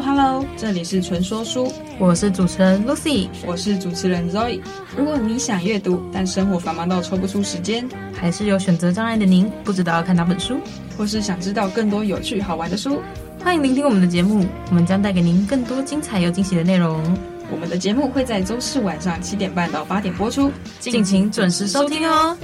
Hello，这里是纯说书，我是主持人 Lucy，我是主持人 Zoe。如果你想阅读，但生活繁忙到抽不出时间，还是有选择障碍的您，不知道要看哪本书，或是想知道更多有趣好玩的书，欢迎聆听我们的节目，我们将带给您更多精彩又惊喜的内容。我们的节目会在周四晚上七点半到八点播出，敬请准时收听哦。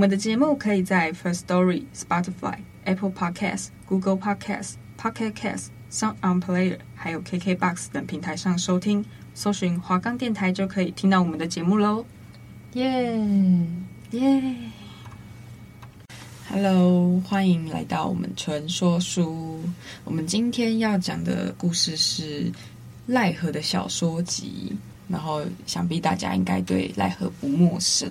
们的节目可以在 First Story、Spotify、Apple Podcasts、Google Podcasts、Pocket Casts、Sound On Player，还有 KKBox 等平台上收听，搜寻华冈电台就可以听到我们的节目喽！耶耶！Hello，欢迎来到我们纯说书。我们今天要讲的故事是奈何的小说集，然后想必大家应该对奈何不陌生。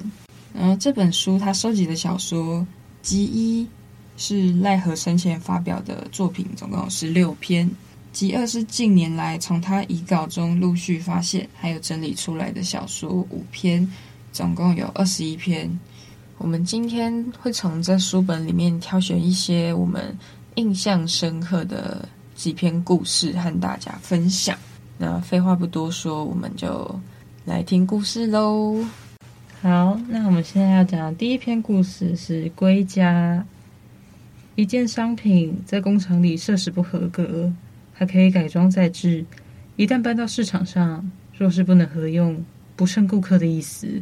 然后这本书，他收集的小说集一是赖和生前发表的作品，总共有十六篇；集二是近年来从他遗稿中陆续发现还有整理出来的小说五篇，总共有二十一篇。我们今天会从这书本里面挑选一些我们印象深刻的几篇故事和大家分享。那废话不多说，我们就来听故事喽。好，那我们现在要讲的第一篇故事是归家。一件商品在工厂里设施不合格，还可以改装再制，一旦搬到市场上，若是不能合用，不胜顾客的意思，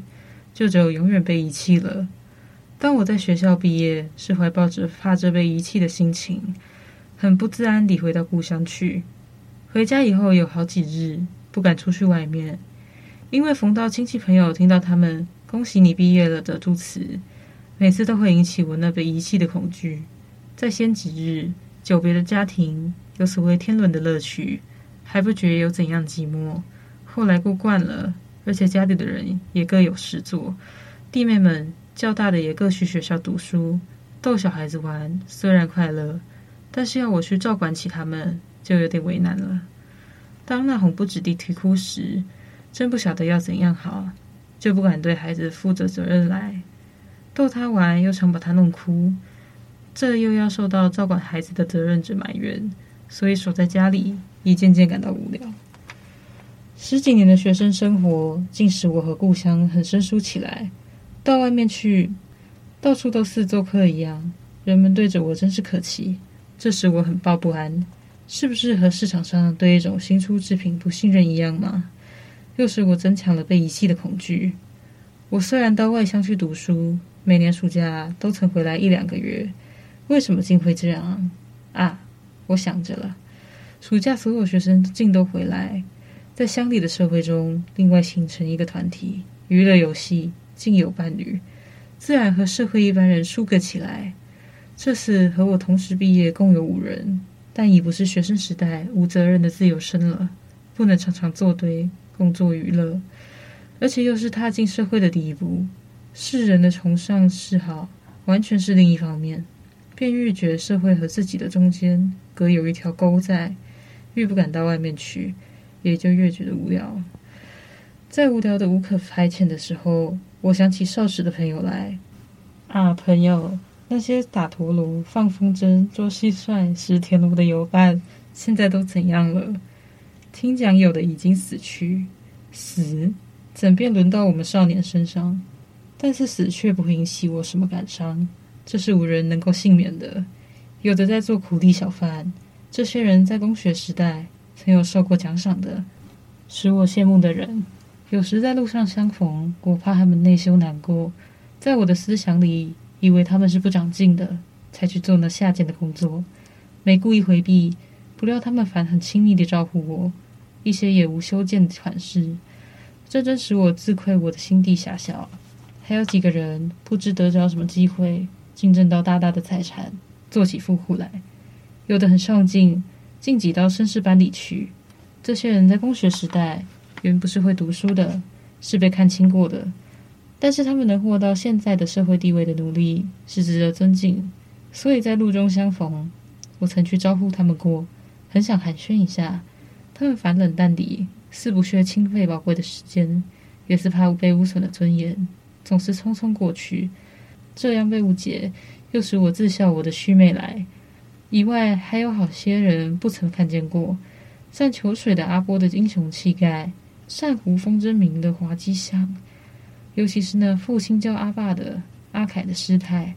就只有永远被遗弃了。当我在学校毕业，是怀抱着怕着被遗弃的心情，很不自安地回到故乡去。回家以后有好几日不敢出去外面，因为逢到亲戚朋友，听到他们。恭喜你毕业了的祝词，每次都会引起我那被遗弃的恐惧。再先几日，久别的家庭有所谓天伦的乐趣，还不觉有怎样寂寞。后来过惯了，而且家里的人也各有事做，弟妹们较大的也各去学校读书，逗小孩子玩，虽然快乐，但是要我去照管起他们，就有点为难了。当那红不止地啼哭时，真不晓得要怎样好。就不敢对孩子负着责任来，逗他玩又常把他弄哭，这又要受到照管孩子的责任者埋怨，所以守在家里已渐渐感到无聊。十几年的学生生活，竟使我和故乡很生疏起来。到外面去，到处都似做客一样，人们对着我真是可气，这使我很抱不安。是不是和市场上对一种新出制品不信任一样吗？又使我增强了被遗弃的恐惧。我虽然到外乡去读书，每年暑假都曾回来一两个月，为什么竟会这样啊？我想着了，暑假所有学生竟都回来，在乡里的社会中，另外形成一个团体，娱乐游戏，竟有伴侣，自然和社会一般人疏隔起来。这次和我同时毕业，共有五人，但已不是学生时代无责任的自由身了，不能常常作对。工作娱乐，而且又是踏进社会的第一步，世人的崇尚嗜好，完全是另一方面，便愈觉社会和自己的中间隔有一条沟在，愈不敢到外面去，也就越觉得无聊。在无聊的无可排遣的时候，我想起少时的朋友来，啊，朋友，那些打陀螺、放风筝、捉蟋蟀、拾田螺的友伴，现在都怎样了？听讲有的已经死去，死怎便轮到我们少年身上？但是死却不会引起我什么感伤，这是无人能够幸免的。有的在做苦力小贩，这些人在工学时代曾有受过奖赏的，使我羡慕的人。有时在路上相逢，我怕他们内羞难过，在我的思想里以为他们是不长进的，才去做那下贱的工作，没故意回避，不料他们反很亲密地招呼我。一些也无修建的款式，这真使我自愧我的心地狭小。还有几个人不知得着什么机会，竞争到大大的财产，做起富户来。有的很上进，晋级到绅士班里去。这些人在公学时代原不是会读书的，是被看轻过的。但是他们能获到现在的社会地位的努力，是值得尊敬。所以在路中相逢，我曾去招呼他们过，很想寒暄一下。他们反冷淡地，似不屑倾费宝贵的时间，也是怕被污损的尊严。总是匆匆过去，这样被误解，又使我自笑我的虚媚来。以外，还有好些人不曾看见过，善秋水的阿波的英雄气概，善湖风筝鸣的滑稽相，尤其是那父亲叫阿爸的阿凯的诗态，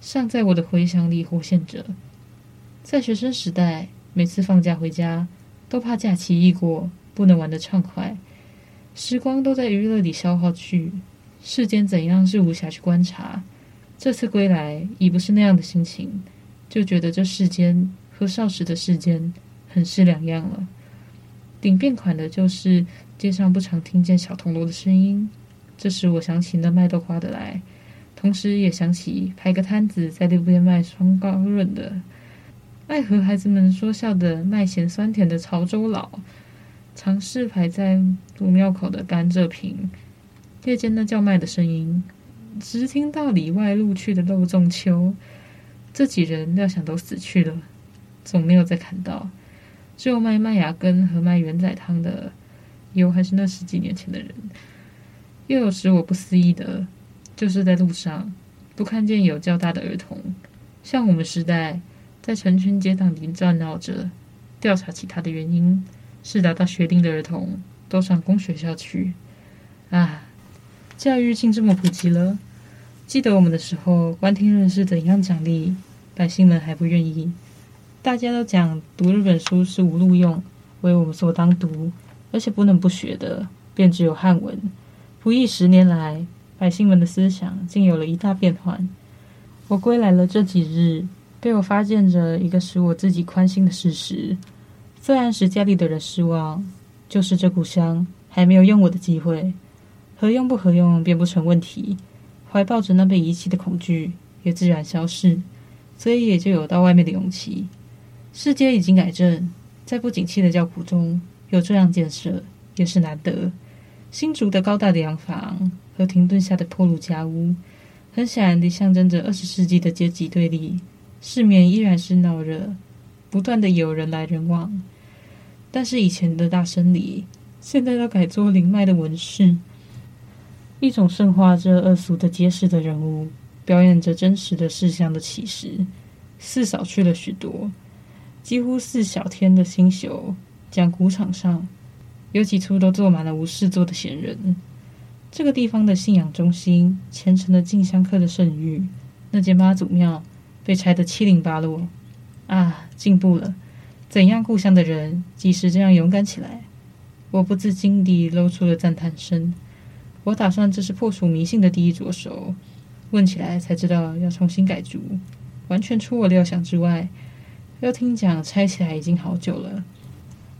尚在我的回想里活现着。在学生时代，每次放假回家，都怕假期一过，不能玩得畅快，时光都在娱乐里消耗去。世间怎样是无暇去观察？这次归来已不是那样的心情，就觉得这世间和少时的世间很是两样了。顶变款的就是街上不常听见小铜锣的声音，这使我想起那卖豆花的来，同时也想起排个摊子在路边卖双高润的，爱和孩子们说笑的卖咸酸甜的潮州佬，常是排在祖庙口的甘蔗瓶。夜间那叫卖的声音，直听到里外路去的肉粽秋，这几人料想都死去了，总没有再看到。只有卖麦芽羹和卖圆仔汤的，有还是那十几年前的人。又有时我不思议的，就是在路上不看见有较大的儿童，像我们时代在成群结党里转绕着，调查其他的原因，是达到学龄的儿童都上公学校去啊。教育竟这么普及了。记得我们的时候，官厅人是怎样奖励，百姓们还不愿意。大家都讲读日本书是无路用，为我们所当读，而且不能不学的，便只有汉文。不义十年来，百姓们的思想竟有了一大变换。我归来了这几日，被我发现着一个使我自己宽心的事实。虽然使家里的人失望，就是这故乡还没有用我的机会。合用不合用便不成问题，怀抱着那被遗弃的恐惧，也自然消逝，所以也就有到外面的勇气。世界已经改正，在不景气的教苦中有这样建设，也是难得。新竹的高大的洋房和停顿下的破路家屋，很显然地象征着二十世纪的阶级对立。市面依然是闹热，不断的有人来人往，但是以前的大生里，现在都改做灵脉的纹饰。一种圣化这恶俗的街市的人物，表演着真实的世相的启示，似少去了许多，几乎似小天的星宿。讲古场上有几处都坐满了无事做的闲人。这个地方的信仰中心，虔诚的进香客的圣域，那间妈祖庙被拆得七零八落。啊，进步了！怎样故乡的人，即使这样勇敢起来？我不自禁地露出了赞叹声。我打算这是破除迷信的第一着手。问起来才知道要重新改筑，完全出我料想之外。要听讲拆起来已经好久了，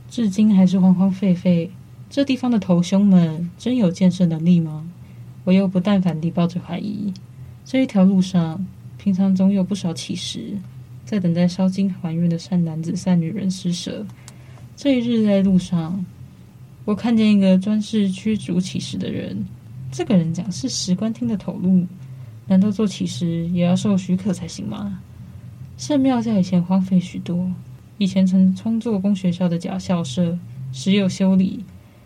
至今还是荒荒废废。这地方的头兄们真有建设能力吗？我又不但反地抱着怀疑。这一条路上，平常总有不少乞食，在等待烧金还愿的善男子、善女人施舍。这一日在路上。我看见一个专事驱逐乞食的人，这个人讲是石官厅的头目，难道做乞食也要受许可才行吗？圣庙在以前荒废许多，以前曾充作公学校的假校舍，时有修理，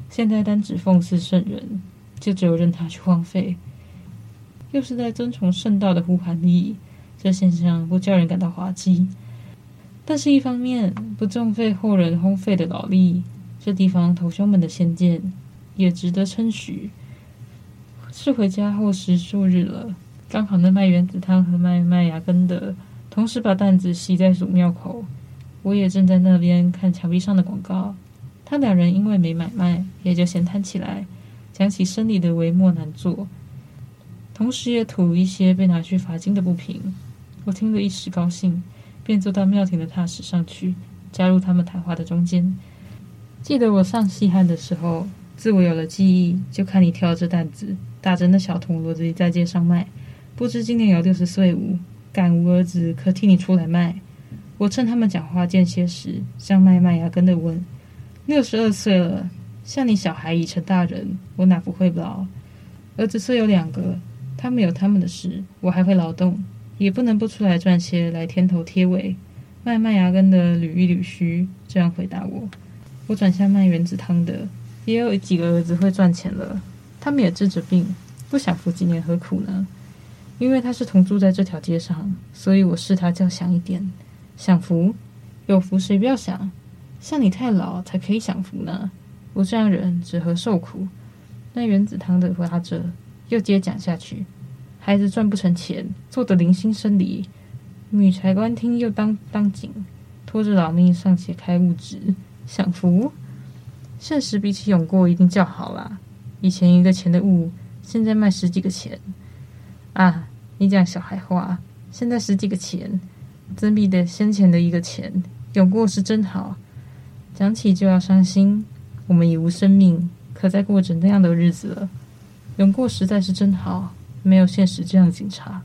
现在单只奉祀圣人，就只有任他去荒废。又是在遵从圣道的呼喊里，这现象不叫人感到滑稽，但是一方面不重费后人荒废的劳力。这地方头兄们的先见也值得称许。是回家后十数日了，刚好那卖原子汤和卖麦芽根的，同时把担子系在祖庙口。我也正在那边看墙壁上的广告。他两人因为没买卖，也就闲谈起来，讲起生理的微末难做，同时也吐一些被拿去罚金的不平。我听了一时高兴，便坐到庙庭的榻石上去，加入他们谈话的中间。记得我上西汉的时候，自我有了记忆，就看你挑着担子，打着那小铜锣子在街上卖。不知今年有六十岁无？敢无儿子可替你出来卖？我趁他们讲话间歇时，向卖麦芽根的问：六十二岁了，像你小孩已成大人，我哪不会老？儿子虽有两个，他们有他们的事，我还会劳动，也不能不出来赚些来添头贴尾。卖麦芽根的捋一捋须，这样回答我。我转向卖原子汤的，也有几个儿子会赚钱了，他们也治着病，不享福几年何苦呢？因为他是同住在这条街上，所以我视他较享一点。享福，有福谁不要享？像你太老才可以享福呢。我这样人只合受苦。那原子汤的回答着，又接讲下去：孩子赚不成钱，做的零星生理。女柴官听又当当紧，拖着老命尚且开物质，享福。现实比起永过一定较好啦。以前一个钱的物，现在卖十几个钱。啊，你讲小孩话，现在十几个钱，真比得先前的一个钱。永过是真好，讲起就要伤心。我们已无生命，可再过着那样的日子了。永过实在是真好，没有现实这样的警察。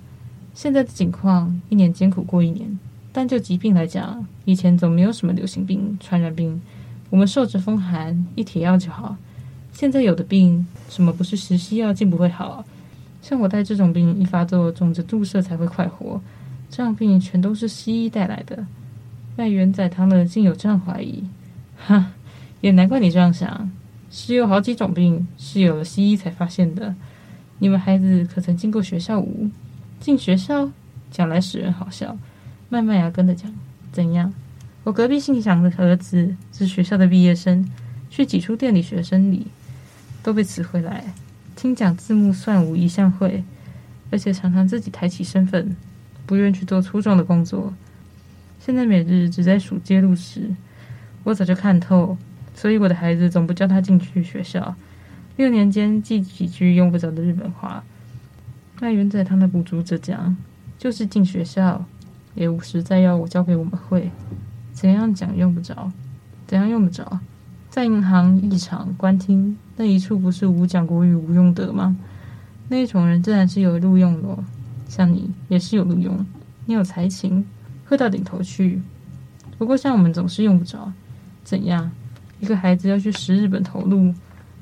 现在的境况，一年艰苦过一年。但就疾病来讲，以前总没有什么流行病、传染病，我们受着风寒，一贴药就好。现在有的病，什么不是食西药竟不会好？像我带这种病，一发作，肿着注射才会快活。这样病全都是西医带来的。卖元仔汤的竟有这样怀疑，哈，也难怪你这样想。是有好几种病是有了西医才发现的。你们孩子可曾进过学校无？进学校，讲来使人好笑。卖麦芽根的讲，怎样？我隔壁姓祥的儿子是学校的毕业生，去几处店里学生里，都被辞回来。听讲字幕算无一项会，而且常常自己抬起身份，不愿去做粗重的工作。现在每日只在数揭露时，我早就看透，所以我的孩子总不叫他进去学校。六年间记几句用不着的日本话。卖元仔汤的补足者讲，就是进学校，也无实在要我教给我们会，怎样讲用不着，怎样用得着？在银行、驿场、官厅那一处，不是无讲国语无用德吗？那一种人自然是有录用的，像你也是有录用，你有才情，会到顶头去。不过像我们总是用不着，怎样？一个孩子要去识日本头路，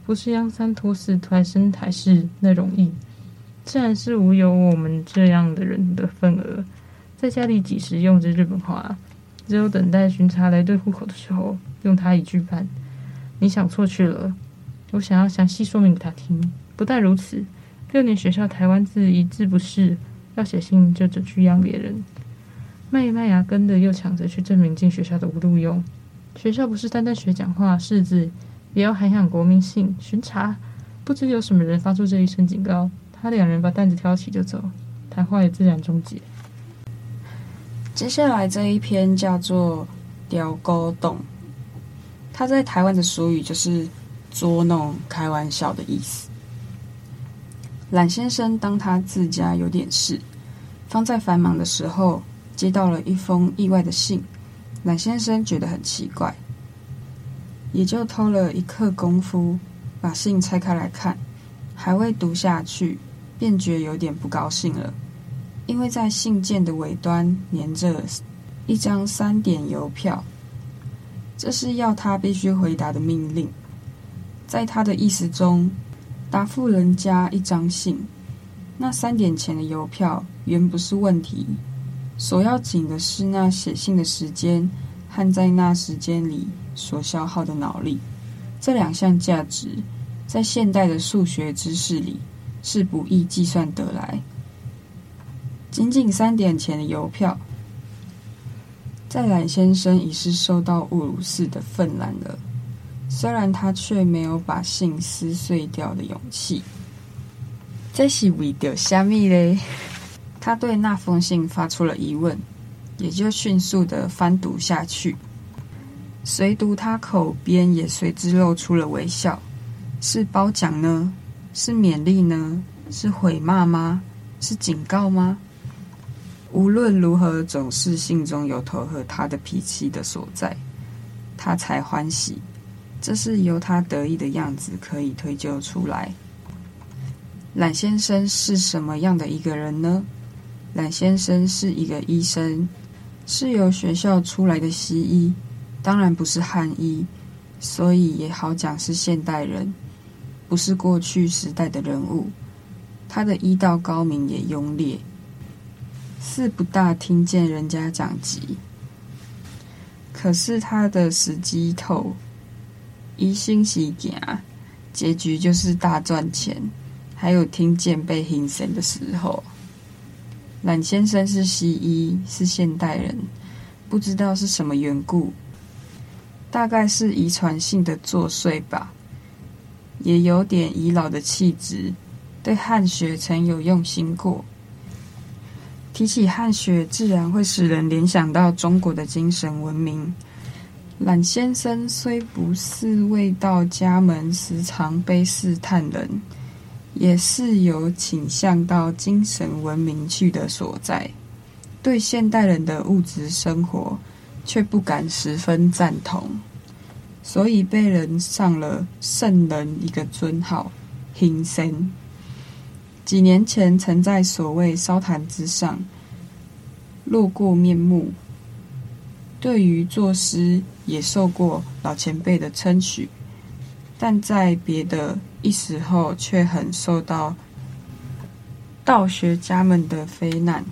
不是央三托四抬身抬势那容易。自然是无有我们这样的人的份额，在家里几时用着日本话，只有等待巡查来对户口的时候，用它一句半。你想错去了，我想要详细说明给他听。不但如此，六年学校台湾字一字不识，要写信就只去央别人。卖卖牙根的又抢着去证明进学校的无路用。学校不是单单学讲话识字，也要涵养国民性。巡查，不知有什么人发出这一声警告。他两人把担子挑起就走，谈话也自然终结。接下来这一篇叫做“刁古董”，他在台湾的俗语就是捉弄、开玩笑的意思。懒先生当他自家有点事，方在繁忙的时候接到了一封意外的信，懒先生觉得很奇怪，也就偷了一刻功夫把信拆开来看，还未读下去。便觉有点不高兴了，因为在信件的尾端粘着一张三点邮票，这是要他必须回答的命令。在他的意思中，答复人家一张信，那三点钱的邮票原不是问题，所要紧的是那写信的时间和在那时间里所消耗的脑力，这两项价值在现代的数学知识里。是不易计算得来。仅仅三点钱的邮票，在懒先生已是受到侮辱似的愤然了。虽然他却没有把信撕碎掉的勇气。这是为着虾米嘞？他对那封信发出了疑问，也就迅速的翻读下去。随读他口边也随之露出了微笑。是褒奖呢？是勉励呢？是毁骂吗？是警告吗？无论如何，总是信中有投合他的脾气的所在，他才欢喜。这是由他得意的样子可以推究出来。懒先生是什么样的一个人呢？懒先生是一个医生，是由学校出来的西医，当然不是汉医，所以也好讲是现代人，不是过去时代的人物。他的医道高明也优劣，是不大听见人家讲及。可是他的时机透，一心喜行，结局就是大赚钱。还有听见被刑审的时候，懒先生是西医，是现代人，不知道是什么缘故，大概是遗传性的作祟吧，也有点遗老的气质。对汉学曾有用心过，提起汉学，自然会使人联想到中国的精神文明。懒先生虽不是未到家门时常悲试叹人。也是有倾向到精神文明去的所在，对现代人的物质生活却不敢十分赞同，所以被人上了圣人一个尊号“行僧”。几年前曾在所谓烧坛之上露过面目，对于作诗也受过老前辈的称许，但在别的。一时候却很受到道学家们的非难，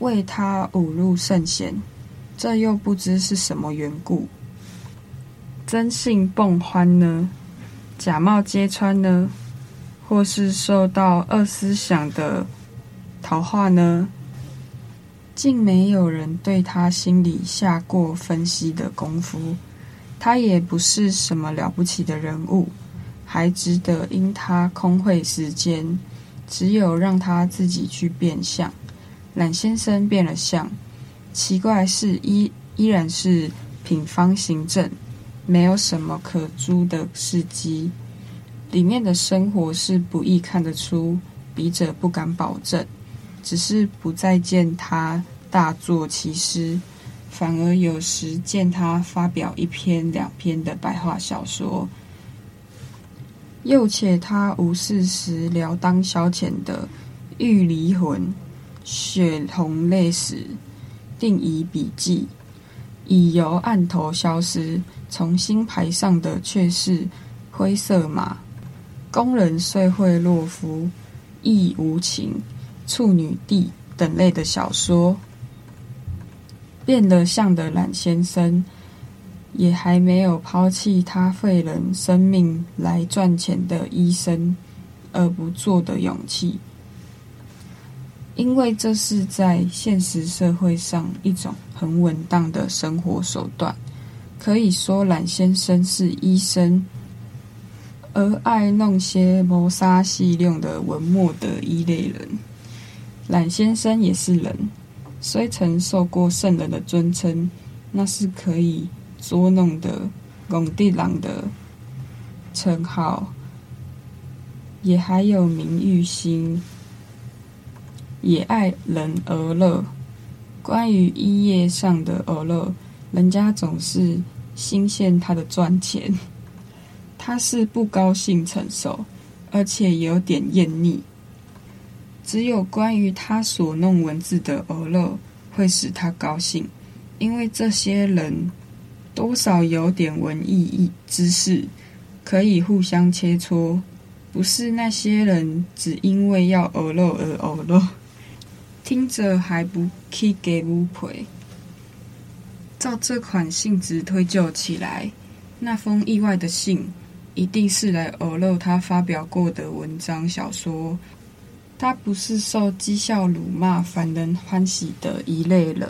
为他侮辱圣贤，这又不知是什么缘故。真性蹦欢呢？假冒揭穿呢？或是受到恶思想的陶化呢？竟没有人对他心里下过分析的功夫。他也不是什么了不起的人物。还值得因他空费时间，只有让他自己去变相。懒先生变了相，奇怪是依依然是品方行政，没有什么可租的事机。里面的生活是不易看得出，笔者不敢保证。只是不再见他大作其诗，反而有时见他发表一篇两篇的白话小说。又且他无事时聊当消遣的欲离魂、血红泪史、定遗笔记，已由案头消失，重新排上的却是灰色马、工人虽会洛夫、亦无情、处女地等类的小说。变了相的懒先生。也还没有抛弃他废人生命来赚钱的医生而不做的勇气，因为这是在现实社会上一种很稳当的生活手段。可以说，懒先生是医生，而爱弄些谋杀细用的文墨的一类人。懒先生也是人，虽曾受过圣人的尊称，那是可以。捉弄的拱地狼的称号，也还有名誉心，也爱人而乐。关于医业上的而乐，人家总是新鲜他的赚钱，他是不高兴承受，而且有点厌腻。只有关于他所弄文字的而乐，会使他高兴，因为这些人。多少有点文艺意知识，可以互相切磋，不是那些人只因为要欧乐而欧乐，听着还不起给乌赔。照这款性质推究起来，那封意外的信一定是来欧乐他发表过的文章小说。他不是受讥笑辱骂、反人欢喜的一类人。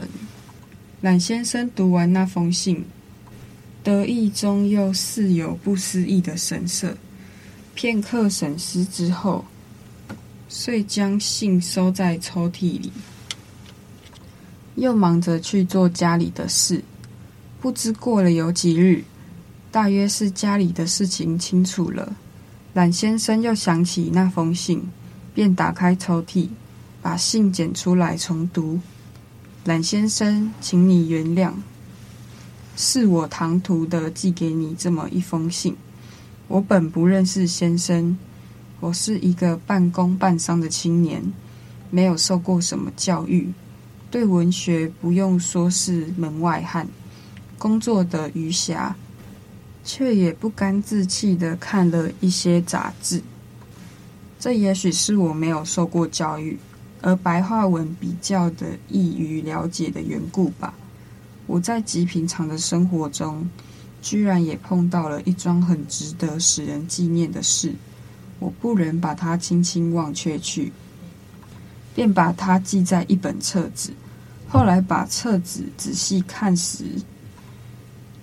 懒先生读完那封信。得意中又似有不思议的神色，片刻审思之后，遂将信收在抽屉里，又忙着去做家里的事。不知过了有几日，大约是家里的事情清楚了，懒先生又想起那封信，便打开抽屉，把信捡出来重读。懒先生，请你原谅。是我唐突的寄给你这么一封信。我本不认识先生，我是一个半工半商的青年，没有受过什么教育，对文学不用说是门外汉，工作的余暇，却也不甘自弃地看了一些杂志。这也许是我没有受过教育，而白话文比较的易于了解的缘故吧。我在极平常的生活中，居然也碰到了一桩很值得使人纪念的事，我不忍把它轻轻忘却去，便把它记在一本册子。后来把册子仔细看时，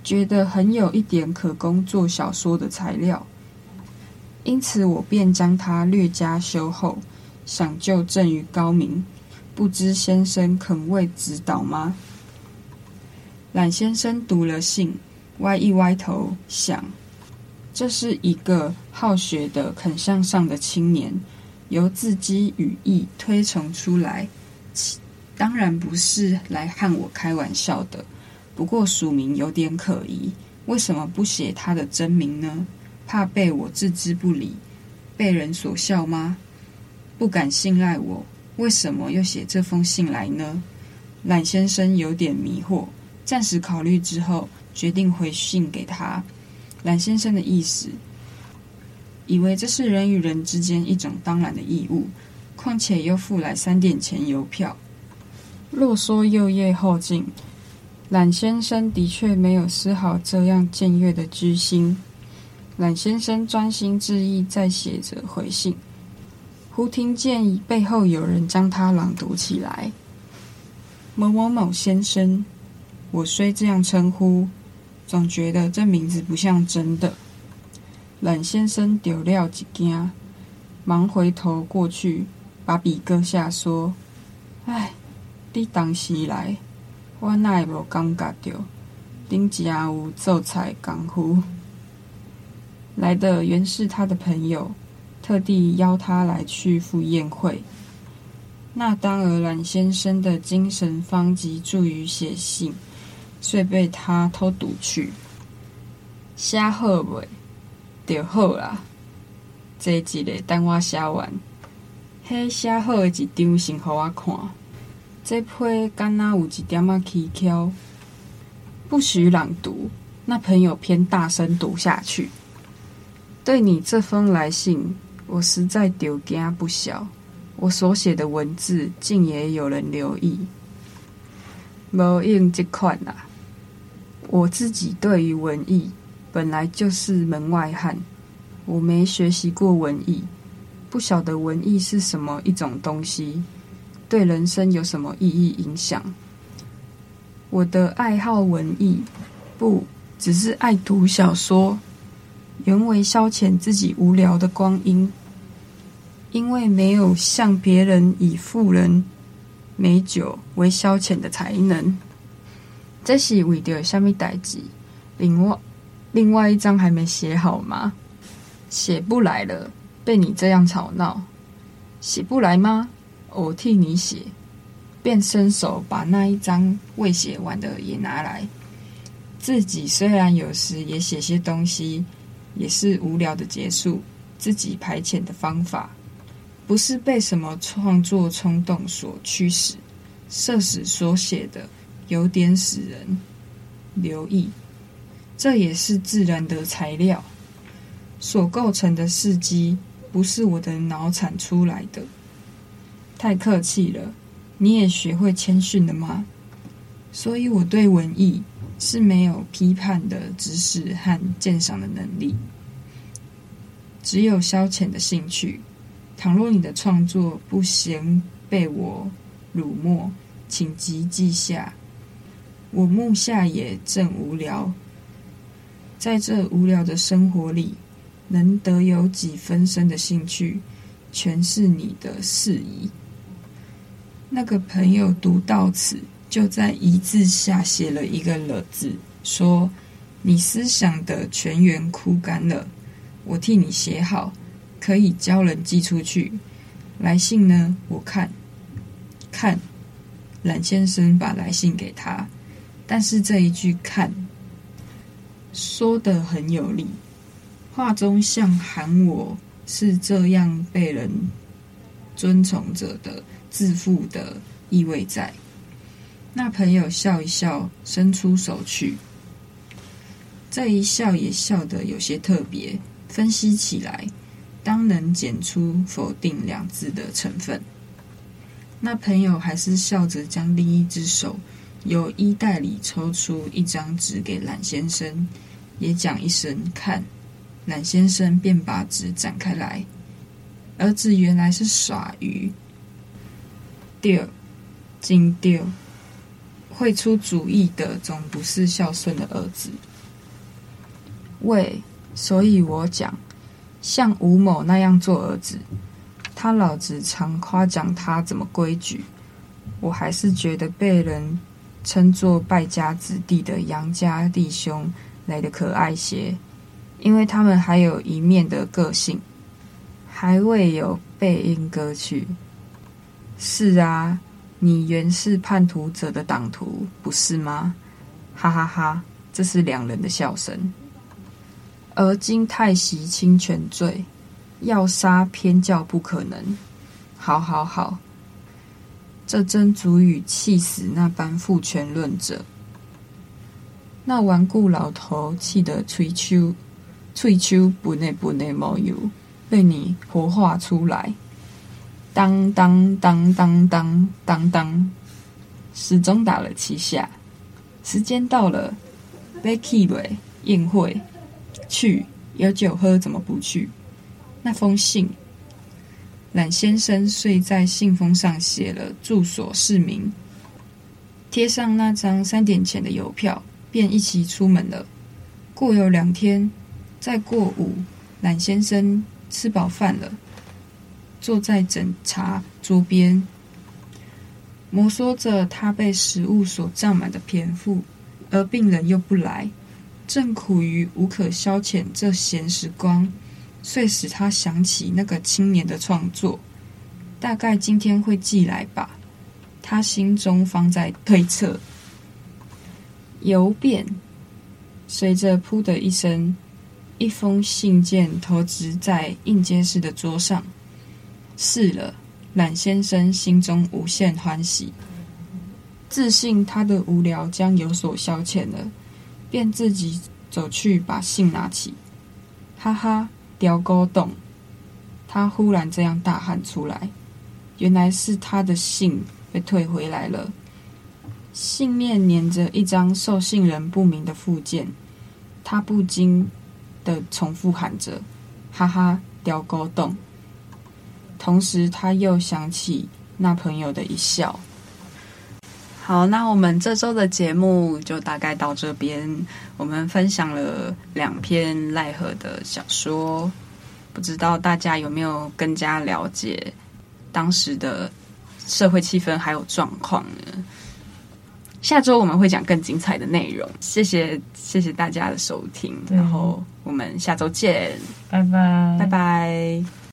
觉得很有一点可供做小说的材料，因此我便将它略加修后，想就赠予高明。不知先生肯为指导吗？懒先生读了信。歪一歪头，想，这是一个好学的、肯向上的青年，由字迹语意推陈出来，当然不是来和我开玩笑的。不过署名有点可疑，为什么不写他的真名呢？怕被我置之不理，被人所笑吗？不敢信赖我，为什么又写这封信来呢？懒先生有点迷惑，暂时考虑之后。决定回信给他，懒先生的意思，以为这是人与人之间一种当然的义务，况且又付来三点钱邮票。若说右叶后进，懒先生的确没有丝毫这样僭越的居心。懒先生专心致意在写着回信，忽听见背后有人将他朗读起来：“某某某先生，我虽这样称呼。”总觉得这名字不像真的。懒先生丢了一惊，忙回头过去，把笔搁下，说：“哎，你当时来，我哪会无感觉到，顶真有做菜功夫。来的原是他的朋友，特地邀他来去赴宴会。那当儿懒先生的精神方及助于写信。”遂被他偷读去，写好未？就好啦。这一个等我写完，迄写好的一张先互我看。这批敢若有一点仔蹊跷，不许朗读。那朋友偏大声读下去。对你这封来信，我实在丢惊不小。我所写的文字，竟也有人留意。无用即款啦。我自己对于文艺本来就是门外汉，我没学习过文艺，不晓得文艺是什么一种东西，对人生有什么意义影响。我的爱好文艺，不只是爱读小说，原为消遣自己无聊的光阴，因为没有像别人以富人美酒为消遣的才能。这是为着什么代志？另外，另外一张还没写好吗？写不来了，被你这样吵闹，写不来吗？我替你写，便伸手把那一张未写完的也拿来。自己虽然有时也写些东西，也是无聊的结束，自己排遣的方法，不是被什么创作冲动所驱使，设使所写的。有点使人留意，这也是自然的材料所构成的事迹，不是我的脑产出来的。太客气了，你也学会谦逊了吗？所以我对文艺是没有批判的知识和鉴赏的能力，只有消遣的兴趣。倘若你的创作不嫌被我辱没，请即记下。我目下也正无聊，在这无聊的生活里，能得有几分生的兴趣，全是你的事宜。那个朋友读到此，就在“一”字下写了一个“了”字，说：“你思想的泉源枯干了，我替你写好，可以教人寄出去。来信呢？我看看。”懒先生把来信给他。但是这一句“看”说得很有理，话中像喊我是这样被人尊崇着的自负的意味在。那朋友笑一笑，伸出手去。这一笑也笑得有些特别。分析起来，当能检出否定两字的成分。那朋友还是笑着将另一只手由衣袋里抽出一张纸给懒先生，也讲一声“看”，懒先生便把纸展开来。儿子原来是耍鱼，丢，金丢。会出主意的总不是孝顺的儿子。喂，所以我讲，像吴某那样做儿子，他老子常夸奖他怎么规矩，我还是觉得被人称作败家子弟的杨家弟兄来的可爱些，因为他们还有一面的个性，还未有背音歌曲。是啊。你原是叛徒者的党徒，不是吗？哈哈哈！这是两人的笑声。而今太息侵权罪，要杀偏教不可能。好好好，这真足以气死那般父权论者。那顽固老头气得吹秋，吹秋不内不内冒油，被你活化出来。当当当当当当当，时钟打了七下，时间到了。Becky 伟宴会去，有酒喝怎么不去？那封信，懒先生遂在信封上写了住所市名，贴上那张三点钱的邮票，便一起出门了。过有两天，再过午，懒先生吃饱饭了。坐在诊查桌边，摩挲着他被食物所占满的篇幅，而病人又不来，正苦于无可消遣这闲时光，遂使他想起那个青年的创作，大概今天会寄来吧。他心中方在推测，邮便随着“噗”的一声，一封信件投掷在应接室的桌上。是了，懒先生心中无限欢喜，自信他的无聊将有所消遣了，便自己走去把信拿起。哈哈，雕沟洞！他忽然这样大喊出来，原来是他的信被退回来了，信面粘着一张受信人不明的附件，他不禁的重复喊着：“哈哈，雕沟洞！”同时，他又想起那朋友的一笑。好，那我们这周的节目就大概到这边。我们分享了两篇奈何的小说，不知道大家有没有更加了解当时的社会气氛还有状况呢？下周我们会讲更精彩的内容。谢谢，谢谢大家的收听，然后我们下周见，拜拜，拜拜。